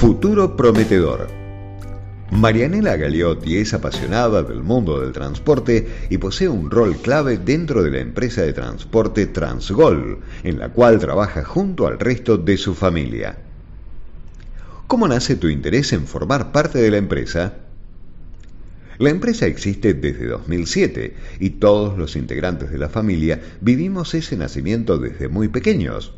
Futuro prometedor. Marianela Galeotti es apasionada del mundo del transporte y posee un rol clave dentro de la empresa de transporte Transgol, en la cual trabaja junto al resto de su familia. ¿Cómo nace tu interés en formar parte de la empresa? La empresa existe desde 2007 y todos los integrantes de la familia vivimos ese nacimiento desde muy pequeños.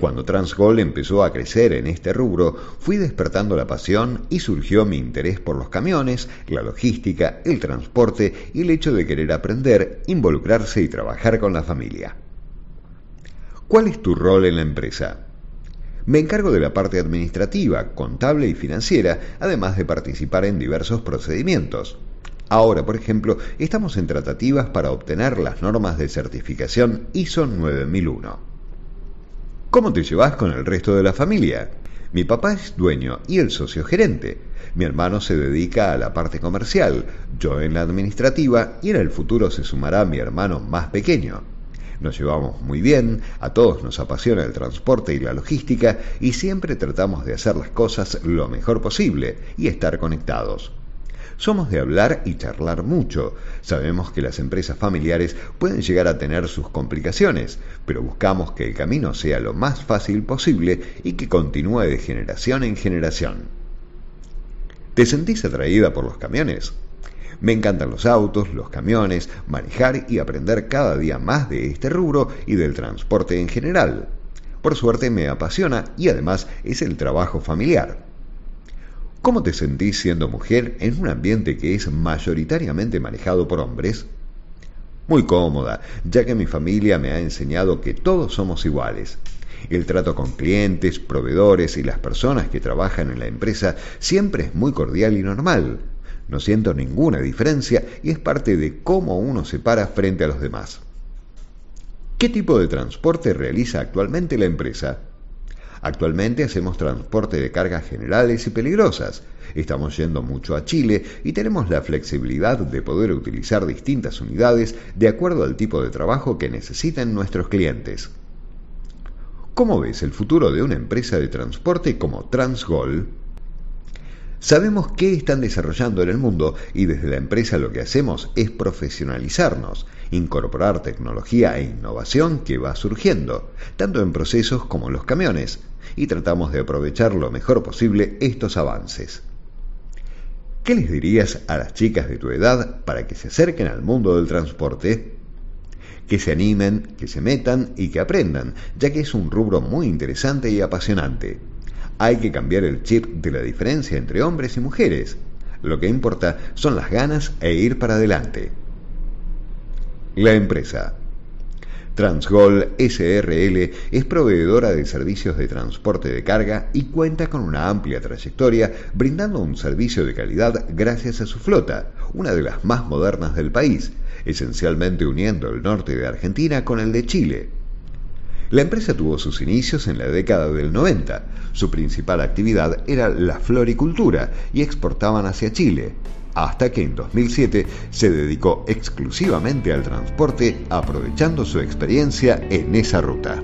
Cuando Transgol empezó a crecer en este rubro, fui despertando la pasión y surgió mi interés por los camiones, la logística, el transporte y el hecho de querer aprender, involucrarse y trabajar con la familia. ¿Cuál es tu rol en la empresa? Me encargo de la parte administrativa, contable y financiera, además de participar en diversos procedimientos. Ahora, por ejemplo, estamos en tratativas para obtener las normas de certificación ISO 9001. ¿Cómo te llevas con el resto de la familia? Mi papá es dueño y el socio gerente. Mi hermano se dedica a la parte comercial, yo en la administrativa y en el futuro se sumará mi hermano más pequeño. Nos llevamos muy bien, a todos nos apasiona el transporte y la logística y siempre tratamos de hacer las cosas lo mejor posible y estar conectados. Somos de hablar y charlar mucho. Sabemos que las empresas familiares pueden llegar a tener sus complicaciones, pero buscamos que el camino sea lo más fácil posible y que continúe de generación en generación. ¿Te sentís atraída por los camiones? Me encantan los autos, los camiones, manejar y aprender cada día más de este rubro y del transporte en general. Por suerte me apasiona y además es el trabajo familiar. ¿Cómo te sentís siendo mujer en un ambiente que es mayoritariamente manejado por hombres? Muy cómoda, ya que mi familia me ha enseñado que todos somos iguales. El trato con clientes, proveedores y las personas que trabajan en la empresa siempre es muy cordial y normal. No siento ninguna diferencia y es parte de cómo uno se para frente a los demás. ¿Qué tipo de transporte realiza actualmente la empresa? Actualmente hacemos transporte de cargas generales y peligrosas. Estamos yendo mucho a Chile y tenemos la flexibilidad de poder utilizar distintas unidades de acuerdo al tipo de trabajo que necesiten nuestros clientes. ¿Cómo ves el futuro de una empresa de transporte como Transgol? Sabemos qué están desarrollando en el mundo y desde la empresa lo que hacemos es profesionalizarnos, incorporar tecnología e innovación que va surgiendo, tanto en procesos como en los camiones, y tratamos de aprovechar lo mejor posible estos avances. ¿Qué les dirías a las chicas de tu edad para que se acerquen al mundo del transporte? Que se animen, que se metan y que aprendan, ya que es un rubro muy interesante y apasionante. Hay que cambiar el chip de la diferencia entre hombres y mujeres. Lo que importa son las ganas e ir para adelante. La empresa. Transgol SRL es proveedora de servicios de transporte de carga y cuenta con una amplia trayectoria brindando un servicio de calidad gracias a su flota, una de las más modernas del país, esencialmente uniendo el norte de Argentina con el de Chile. La empresa tuvo sus inicios en la década del 90. Su principal actividad era la floricultura y exportaban hacia Chile, hasta que en 2007 se dedicó exclusivamente al transporte aprovechando su experiencia en esa ruta.